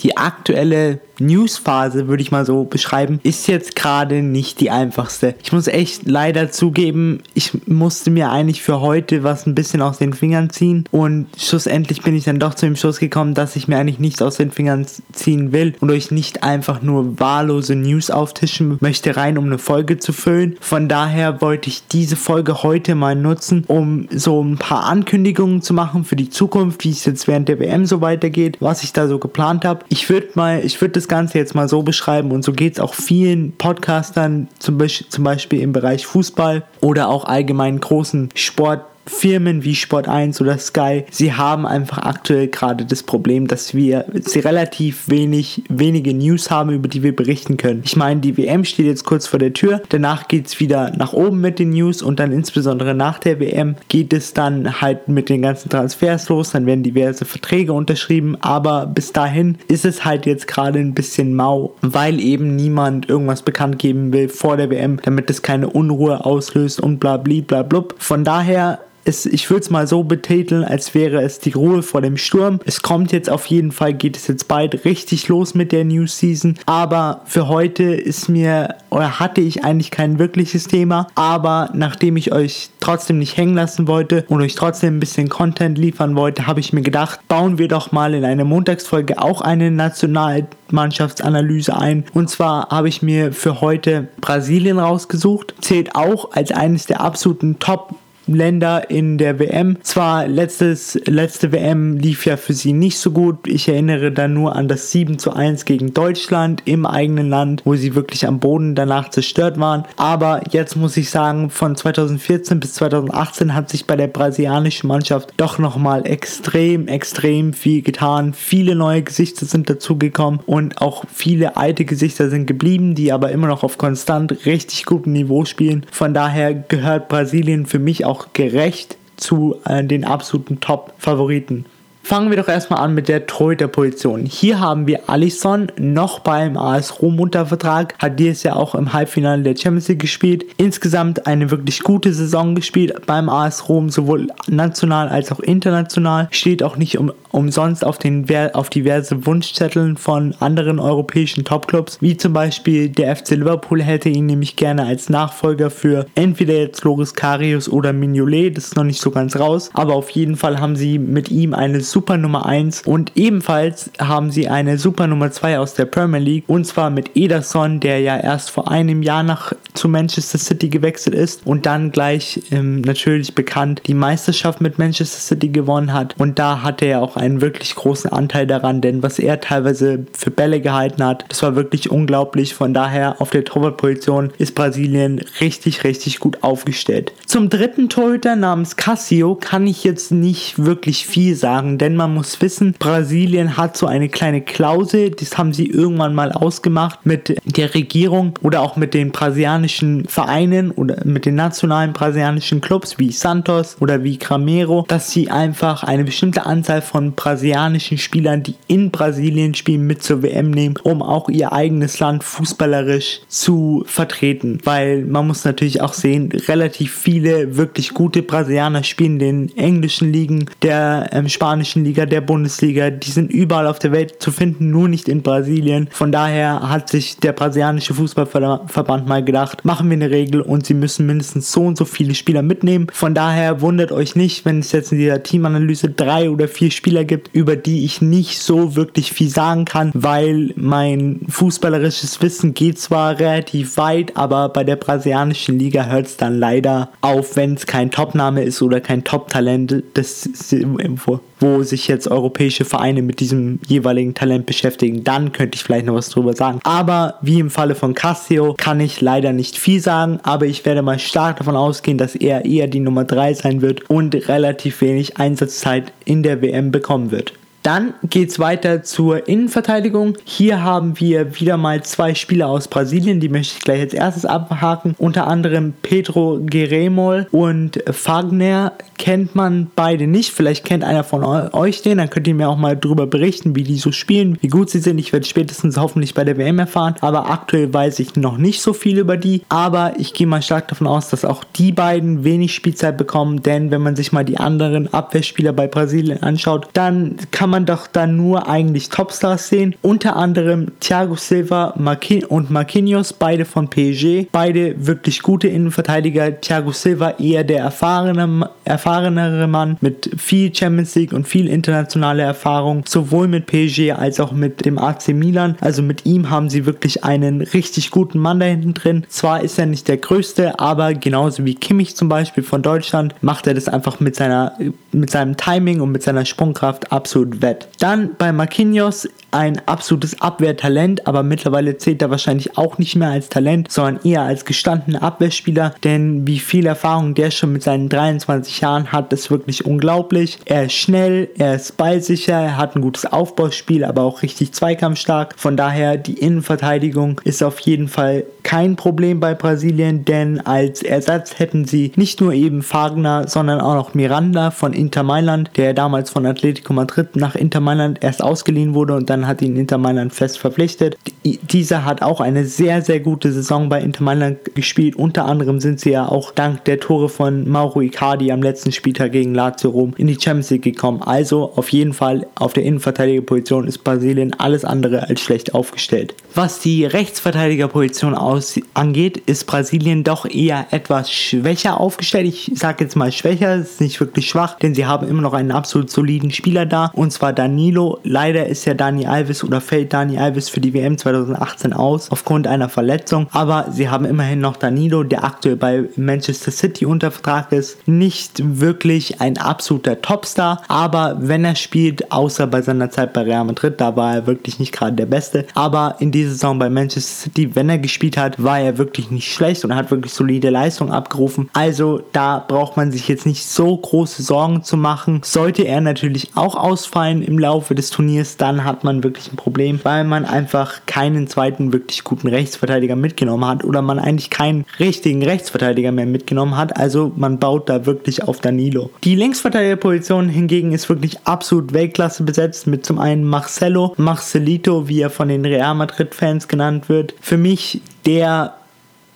Die aktuelle Newsphase, würde ich mal so beschreiben, ist jetzt gerade nicht die einfachste. Ich muss echt leider zugeben, ich musste mir eigentlich für heute was ein bisschen aus den Fingern ziehen und schlussendlich bin ich dann doch zu dem Schluss gekommen, dass ich mir eigentlich nichts aus den Fingern ziehen will und euch nicht einfach nur wahllose News auftischen möchte, rein um eine Folge zu füllen. Von daher wollte ich diese Folge heute mal nutzen, um so ein paar Ankündigungen zu machen für die Zukunft, wie es jetzt während der WM so weitergeht, was ich da so geplant habe. Ich würde mal, ich würde das Ganze jetzt mal so beschreiben und so geht es auch vielen Podcastern, zum, Be zum Beispiel im Bereich Fußball oder auch allgemein großen Sport Firmen wie Sport 1 oder Sky, sie haben einfach aktuell gerade das Problem, dass wir sie relativ wenig, wenige News haben, über die wir berichten können. Ich meine, die WM steht jetzt kurz vor der Tür, danach geht es wieder nach oben mit den News und dann insbesondere nach der WM geht es dann halt mit den ganzen Transfers los, dann werden diverse Verträge unterschrieben, aber bis dahin ist es halt jetzt gerade ein bisschen mau, weil eben niemand irgendwas bekannt geben will vor der WM, damit es keine Unruhe auslöst und bla bla bla blub. Von daher es, ich würde es mal so betiteln, als wäre es die Ruhe vor dem Sturm. Es kommt jetzt auf jeden Fall, geht es jetzt bald richtig los mit der New Season. Aber für heute ist mir oder hatte ich eigentlich kein wirkliches Thema. Aber nachdem ich euch trotzdem nicht hängen lassen wollte und euch trotzdem ein bisschen Content liefern wollte, habe ich mir gedacht, bauen wir doch mal in einer Montagsfolge auch eine Nationalmannschaftsanalyse ein. Und zwar habe ich mir für heute Brasilien rausgesucht. Zählt auch als eines der absoluten Top Länder in der WM. Zwar letztes, letzte WM lief ja für sie nicht so gut. Ich erinnere da nur an das 7 zu 1 gegen Deutschland im eigenen Land, wo sie wirklich am Boden danach zerstört waren. Aber jetzt muss ich sagen, von 2014 bis 2018 hat sich bei der brasilianischen Mannschaft doch nochmal extrem, extrem viel getan. Viele neue Gesichter sind dazugekommen und auch viele alte Gesichter sind geblieben, die aber immer noch auf konstant richtig gutem Niveau spielen. Von daher gehört Brasilien für mich auch auch gerecht zu äh, den absoluten Top-Favoriten. Fangen wir doch erstmal an mit der Torhüter-Position. Hier haben wir Alisson noch beim AS Rom unter Vertrag, hat dieses Jahr auch im Halbfinale der Champions League gespielt. Insgesamt eine wirklich gute Saison gespielt beim AS Rom, sowohl national als auch international. Steht auch nicht um, umsonst auf, den, auf diverse Wunschzetteln von anderen europäischen Topclubs, wie zum Beispiel der FC Liverpool hätte ihn nämlich gerne als Nachfolger für entweder jetzt Loris Karius oder Mignolet, das ist noch nicht so ganz raus, aber auf jeden Fall haben sie mit ihm eine super Super Nummer 1 und ebenfalls haben sie eine Super Nummer 2 aus der Premier League und zwar mit Ederson, der ja erst vor einem Jahr nach zu Manchester City gewechselt ist und dann gleich ähm, natürlich bekannt die Meisterschaft mit Manchester City gewonnen hat und da hatte er auch einen wirklich großen Anteil daran, denn was er teilweise für Bälle gehalten hat, das war wirklich unglaublich. Von daher auf der Torwartposition ist Brasilien richtig, richtig gut aufgestellt. Zum dritten Torhüter namens Cassio kann ich jetzt nicht wirklich viel sagen, denn denn man muss wissen, Brasilien hat so eine kleine Klausel, das haben sie irgendwann mal ausgemacht mit der Regierung oder auch mit den brasilianischen Vereinen oder mit den nationalen brasilianischen Clubs wie Santos oder wie Cramero, dass sie einfach eine bestimmte Anzahl von brasilianischen Spielern, die in Brasilien spielen, mit zur WM nehmen, um auch ihr eigenes Land fußballerisch zu vertreten. Weil man muss natürlich auch sehen, relativ viele wirklich gute Brasilianer spielen in den englischen Ligen, der ähm, spanischen spanischen Liga, der Bundesliga, die sind überall auf der Welt zu finden, nur nicht in Brasilien. Von daher hat sich der brasilianische Fußballverband mal gedacht, machen wir eine Regel und sie müssen mindestens so und so viele Spieler mitnehmen. Von daher wundert euch nicht, wenn es jetzt in dieser Teamanalyse drei oder vier Spieler gibt, über die ich nicht so wirklich viel sagen kann, weil mein fußballerisches Wissen geht zwar relativ weit, aber bei der brasilianischen Liga hört es dann leider auf, wenn es kein Topname ist oder kein Top-Talent. Das wo sich jetzt europäische Vereine mit diesem jeweiligen Talent beschäftigen, dann könnte ich vielleicht noch was drüber sagen. Aber wie im Falle von Cassio kann ich leider nicht viel sagen, aber ich werde mal stark davon ausgehen, dass er eher die Nummer 3 sein wird und relativ wenig Einsatzzeit in der WM bekommen wird. Dann geht es weiter zur Innenverteidigung. Hier haben wir wieder mal zwei Spieler aus Brasilien, die möchte ich gleich als erstes abhaken. Unter anderem Pedro Guerremol und Fagner kennt man beide nicht. Vielleicht kennt einer von euch den, dann könnt ihr mir auch mal darüber berichten, wie die so spielen, wie gut sie sind. Ich werde spätestens hoffentlich bei der WM erfahren, aber aktuell weiß ich noch nicht so viel über die. Aber ich gehe mal stark davon aus, dass auch die beiden wenig Spielzeit bekommen, denn wenn man sich mal die anderen Abwehrspieler bei Brasilien anschaut, dann kann man doch da nur eigentlich Topstars sehen. Unter anderem Thiago Silva und Marquinhos, beide von PSG. Beide wirklich gute Innenverteidiger. Thiago Silva eher der erfahrene, erfahrenere Mann mit viel Champions League und viel internationale Erfahrung, sowohl mit PSG als auch mit dem AC Milan. Also mit ihm haben sie wirklich einen richtig guten Mann da hinten drin. Zwar ist er nicht der größte, aber genauso wie Kimmich zum Beispiel von Deutschland macht er das einfach mit seiner mit seinem Timing und mit seiner Sprungkraft absolut wett. Dann bei Marquinhos ein absolutes Abwehrtalent, aber mittlerweile zählt er wahrscheinlich auch nicht mehr als Talent, sondern eher als gestandener Abwehrspieler, denn wie viel Erfahrung der schon mit seinen 23 Jahren hat, ist wirklich unglaublich. Er ist schnell, er ist ballsicher, er hat ein gutes Aufbauspiel, aber auch richtig zweikampfstark. Von daher, die Innenverteidigung ist auf jeden Fall kein Problem bei Brasilien, denn als Ersatz hätten sie nicht nur eben Fagner, sondern auch noch Miranda von Inter Mailand, der damals von Atletico Madrid nach Inter Mailand erst ausgeliehen wurde und dann hat ihn Inter Mailand fest verpflichtet. Dieser hat auch eine sehr, sehr gute Saison bei Inter Mailand gespielt. Unter anderem sind sie ja auch dank der Tore von Mauro Icardi am letzten Spieltag gegen Lazio Rom in die Champions League gekommen. Also auf jeden Fall auf der Innenverteidigerposition ist Brasilien alles andere als schlecht aufgestellt. Was die Rechtsverteidigerposition aus angeht, ist Brasilien doch eher etwas schwächer aufgestellt. Ich sage jetzt mal schwächer, ist nicht wirklich schwach, denn sie haben immer noch einen absolut soliden Spieler da und zwar Danilo. Leider ist ja Dani Alves oder fällt Dani Alves für die WM 2018 aus aufgrund einer Verletzung, aber sie haben immerhin noch Danilo, der aktuell bei Manchester City unter Vertrag ist. Nicht wirklich ein absoluter Topstar, aber wenn er spielt, außer bei seiner Zeit bei Real Madrid, da war er wirklich nicht gerade der Beste, aber in dieser Saison bei Manchester City, wenn er gespielt hat, war er wirklich nicht schlecht und hat wirklich solide Leistung abgerufen. Also da braucht man sich jetzt nicht so große Sorgen zu machen. Sollte er natürlich auch ausfallen im Laufe des Turniers, dann hat man wirklich ein Problem, weil man einfach keinen zweiten wirklich guten Rechtsverteidiger mitgenommen hat oder man eigentlich keinen richtigen Rechtsverteidiger mehr mitgenommen hat. Also man baut da wirklich auf Danilo. Die Linksverteidigerposition hingegen ist wirklich absolut Weltklasse besetzt mit zum einen Marcelo, Marcelito, wie er von den Real Madrid-Fans genannt wird. Für mich der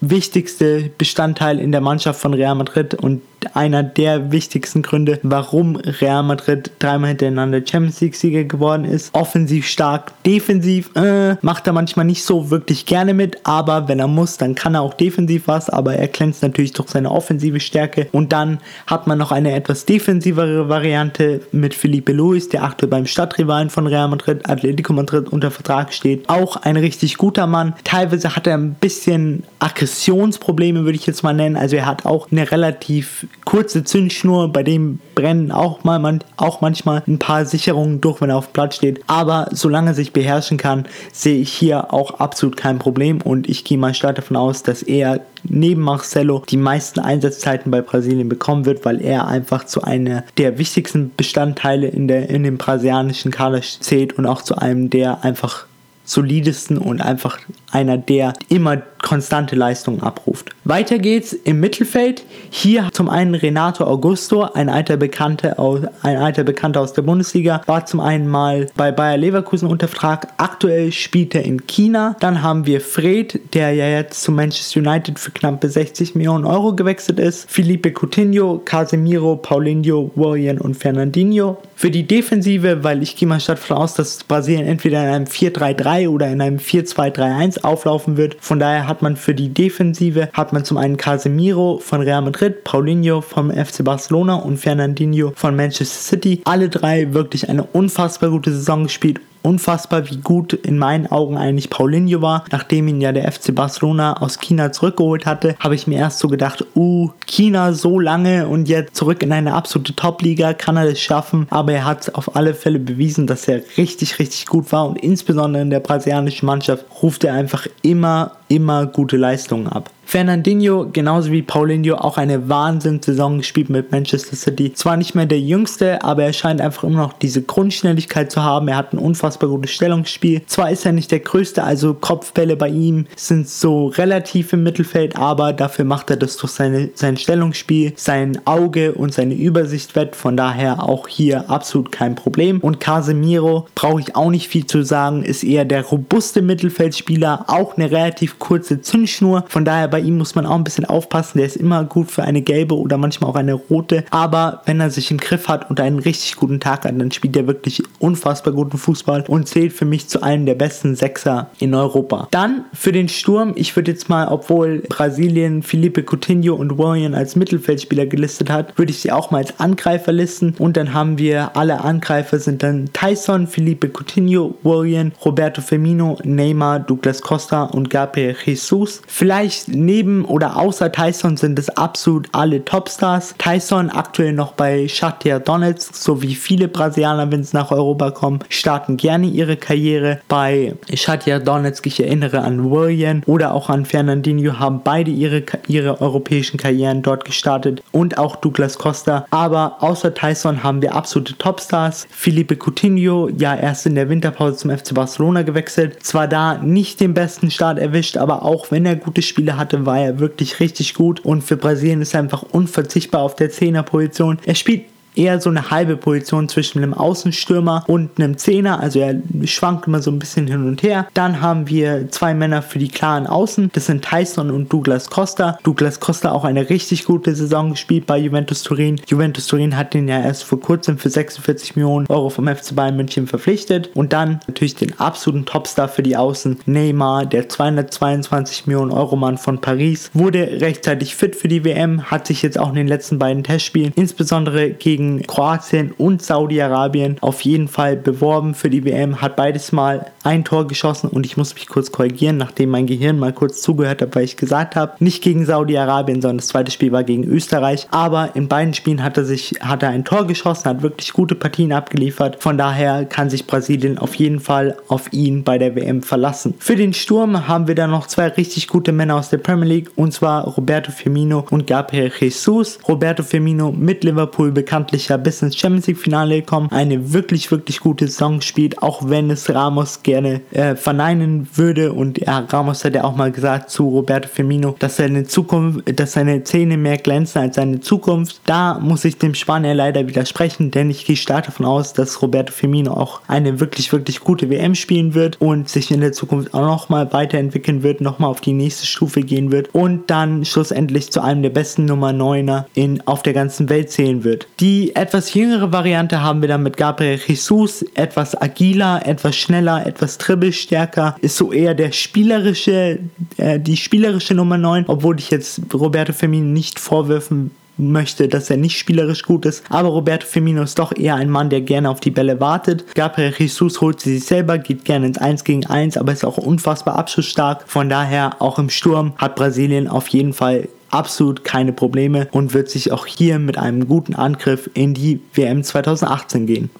wichtigste Bestandteil in der Mannschaft von Real Madrid und einer der wichtigsten Gründe, warum Real Madrid dreimal hintereinander Champions League Sieger geworden ist. Offensiv stark, defensiv äh, macht er manchmal nicht so wirklich gerne mit, aber wenn er muss, dann kann er auch defensiv was, aber er glänzt natürlich durch seine offensive Stärke. Und dann hat man noch eine etwas defensivere Variante mit Felipe Luis, der aktuell beim Stadtrivalen von Real Madrid, Atletico Madrid unter Vertrag steht. Auch ein richtig guter Mann. Teilweise hat er ein bisschen Aggressionsprobleme, würde ich jetzt mal nennen. Also er hat auch eine relativ kurze Zündschnur, bei dem brennen auch, mal, man, auch manchmal ein paar Sicherungen durch, wenn er auf dem Platz steht. Aber solange er sich beherrschen kann, sehe ich hier auch absolut kein Problem und ich gehe mal stark davon aus, dass er neben Marcelo die meisten Einsatzzeiten bei Brasilien bekommen wird, weil er einfach zu einer der wichtigsten Bestandteile in, der, in dem brasilianischen Kader zählt und auch zu einem der einfach solidesten und einfach einer, der immer konstante Leistungen abruft. Weiter geht's im Mittelfeld. Hier zum einen Renato Augusto, ein alter Bekannter aus, ein alter Bekannter aus der Bundesliga, war zum einen mal bei Bayer Leverkusen unter Vertrag. Aktuell spielt er in China. Dann haben wir Fred, der ja jetzt zu Manchester United für knappe 60 Millionen Euro gewechselt ist. Felipe Coutinho, Casemiro, Paulinho, Willian und Fernandinho. Für die Defensive, weil ich gehe mal statt davon aus, dass Brasilien entweder in einem 4-3-3 oder in einem 4-2-3-1 auflaufen wird. Von daher hat man für die Defensive hat man zum einen Casemiro von Real Madrid, Paulinho vom FC Barcelona und Fernandinho von Manchester City. Alle drei wirklich eine unfassbar gute Saison gespielt unfassbar, wie gut in meinen Augen eigentlich Paulinho war. Nachdem ihn ja der FC Barcelona aus China zurückgeholt hatte, habe ich mir erst so gedacht, uh, China so lange und jetzt zurück in eine absolute Top-Liga, kann er das schaffen? Aber er hat auf alle Fälle bewiesen, dass er richtig, richtig gut war und insbesondere in der brasilianischen Mannschaft ruft er einfach immer, immer gute Leistungen ab. Fernandinho, genauso wie Paulinho, auch eine Wahnsinnssaison gespielt mit Manchester City. Zwar nicht mehr der Jüngste, aber er scheint einfach immer noch diese Grundschnelligkeit zu haben. Er hat ein unfassbar gutes Stellungsspiel. Zwar ist er nicht der Größte, also Kopfbälle bei ihm sind so relativ im Mittelfeld, aber dafür macht er das durch seine, sein Stellungsspiel, sein Auge und seine Übersicht wett. Von daher auch hier absolut kein Problem. Und Casemiro brauche ich auch nicht viel zu sagen, ist eher der robuste Mittelfeldspieler, auch eine relativ kurze Zündschnur. Von daher bei ihm muss man auch ein bisschen aufpassen. Der ist immer gut für eine gelbe oder manchmal auch eine rote. Aber wenn er sich im Griff hat und einen richtig guten Tag hat, dann spielt er wirklich unfassbar guten Fußball und zählt für mich zu einem der besten Sechser in Europa. Dann für den Sturm, ich würde jetzt mal, obwohl Brasilien Felipe Coutinho und William als Mittelfeldspieler gelistet hat, würde ich sie auch mal als Angreifer listen. Und dann haben wir alle Angreifer sind dann Tyson, Felipe Coutinho, William, Roberto Firmino, Neymar, Douglas Costa und Gabriel Jesus. Vielleicht neben oder außer Tyson sind es absolut alle Topstars. Tyson aktuell noch bei Shakhtar Donetsk, so wie viele Brasilianer, wenn es nach Europa kommen, starten gerne ihre Karriere bei Shakhtar Donetsk. Ich erinnere an William oder auch an Fernandinho, haben beide ihre, ihre europäischen Karrieren dort gestartet und auch Douglas Costa. Aber außer Tyson haben wir absolute Topstars. Felipe Coutinho, ja erst in der Winterpause zum FC Barcelona gewechselt. Zwar da nicht den besten Start erwischt, aber auch wenn er gute Spiele hatte, war er wirklich richtig gut und für Brasilien ist er einfach unverzichtbar auf der 10er Position. Er spielt eher so eine halbe Position zwischen einem Außenstürmer und einem Zehner. Also er schwankt immer so ein bisschen hin und her. Dann haben wir zwei Männer für die klaren Außen. Das sind Tyson und Douglas Costa. Douglas Costa auch eine richtig gute Saison gespielt bei Juventus Turin. Juventus Turin hat den ja erst vor kurzem für 46 Millionen Euro vom FC Bayern München verpflichtet. Und dann natürlich den absoluten Topstar für die Außen, Neymar, der 222 Millionen Euro Mann von Paris, wurde rechtzeitig fit für die WM, hat sich jetzt auch in den letzten beiden Testspielen, insbesondere gegen gegen Kroatien und Saudi-Arabien auf jeden Fall beworben für die WM, hat beides mal ein Tor geschossen und ich muss mich kurz korrigieren, nachdem mein Gehirn mal kurz zugehört hat, weil ich gesagt habe, nicht gegen Saudi-Arabien, sondern das zweite Spiel war gegen Österreich, aber in beiden Spielen hat er sich hat er ein Tor geschossen, hat wirklich gute Partien abgeliefert. Von daher kann sich Brasilien auf jeden Fall auf ihn bei der WM verlassen. Für den Sturm haben wir dann noch zwei richtig gute Männer aus der Premier League und zwar Roberto Firmino und Gabriel Jesus. Roberto Firmino mit Liverpool bekannt ja bis ins Champions League Finale gekommen, eine wirklich, wirklich gute Saison spielt, auch wenn es Ramos gerne äh, verneinen würde. Und ja, Ramos hat ja auch mal gesagt zu Roberto Firmino, dass seine Zukunft, dass seine Zähne mehr glänzen als seine Zukunft. Da muss ich dem Spanier leider widersprechen, denn ich gehe stark davon aus, dass Roberto Firmino auch eine wirklich, wirklich gute WM spielen wird und sich in der Zukunft auch nochmal weiterentwickeln wird, nochmal auf die nächste Stufe gehen wird und dann schlussendlich zu einem der besten Nummer 9er in, auf der ganzen Welt zählen wird. Die etwas jüngere Variante haben wir dann mit Gabriel Jesus, etwas agiler, etwas schneller, etwas dribbelstärker, ist so eher der spielerische, äh, die spielerische Nummer 9, obwohl ich jetzt Roberto Firmino nicht vorwürfen möchte, dass er nicht spielerisch gut ist. Aber Roberto Firmino ist doch eher ein Mann, der gerne auf die Bälle wartet. Gabriel Jesus holt sie sich selber, geht gerne ins 1 gegen 1, aber ist auch unfassbar abschussstark. Von daher, auch im Sturm hat Brasilien auf jeden Fall absolut keine Probleme und wird sich auch hier mit einem guten Angriff in die WM 2018 gehen.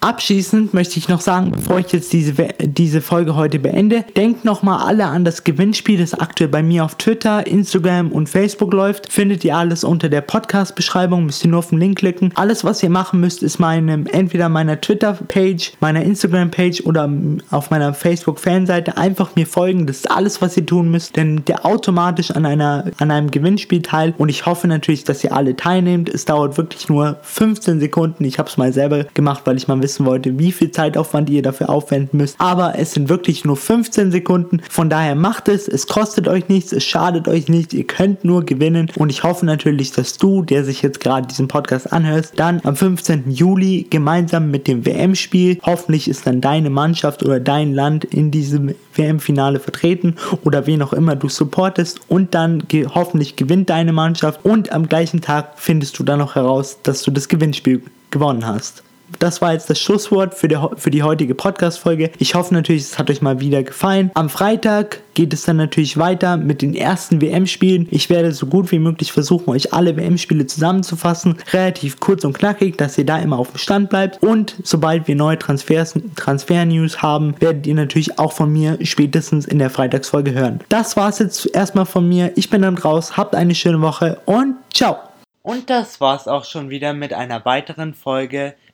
Abschließend möchte ich noch sagen, bevor ich jetzt diese, diese Folge heute beende, denkt nochmal alle an das Gewinnspiel, das aktuell bei mir auf Twitter, Instagram und Facebook läuft. Findet ihr alles unter der Podcast-Beschreibung, müsst ihr nur auf den Link klicken. Alles, was ihr machen müsst, ist meinem, entweder meiner Twitter-Page, meiner Instagram-Page oder auf meiner Facebook-Fanseite einfach mir folgen. Das ist alles, was ihr tun müsst, denn der automatisch an, einer, an einem Gewinnspiel teil und ich hoffe natürlich, dass ihr alle teilnehmt. Es dauert wirklich nur 15 Sekunden. Ich habe es mal selber gemacht, weil ich mal wissen wollte, wie viel Zeitaufwand ihr dafür aufwenden müsst. Aber es sind wirklich nur 15 Sekunden. Von daher macht es. Es kostet euch nichts. Es schadet euch nichts. Ihr könnt nur gewinnen. Und ich hoffe natürlich, dass du, der sich jetzt gerade diesen Podcast anhörst, dann am 15. Juli gemeinsam mit dem WM-Spiel, hoffentlich ist dann deine Mannschaft oder dein Land in diesem WM-Finale vertreten oder wen auch immer du supportest und dann ge hoffentlich gewinnt deine Mannschaft und am gleichen Tag findest du dann noch heraus, dass du das Gewinnspiel gewonnen hast. Das war jetzt das Schlusswort für die, für die heutige Podcast-Folge. Ich hoffe natürlich, es hat euch mal wieder gefallen. Am Freitag geht es dann natürlich weiter mit den ersten WM-Spielen. Ich werde so gut wie möglich versuchen, euch alle WM-Spiele zusammenzufassen. Relativ kurz und knackig, dass ihr da immer auf dem Stand bleibt. Und sobald wir neue Transfers, Transfer-News haben, werdet ihr natürlich auch von mir spätestens in der Freitagsfolge hören. Das war es jetzt erstmal von mir. Ich bin dann raus. Habt eine schöne Woche und ciao! Und das war's auch schon wieder mit einer weiteren Folge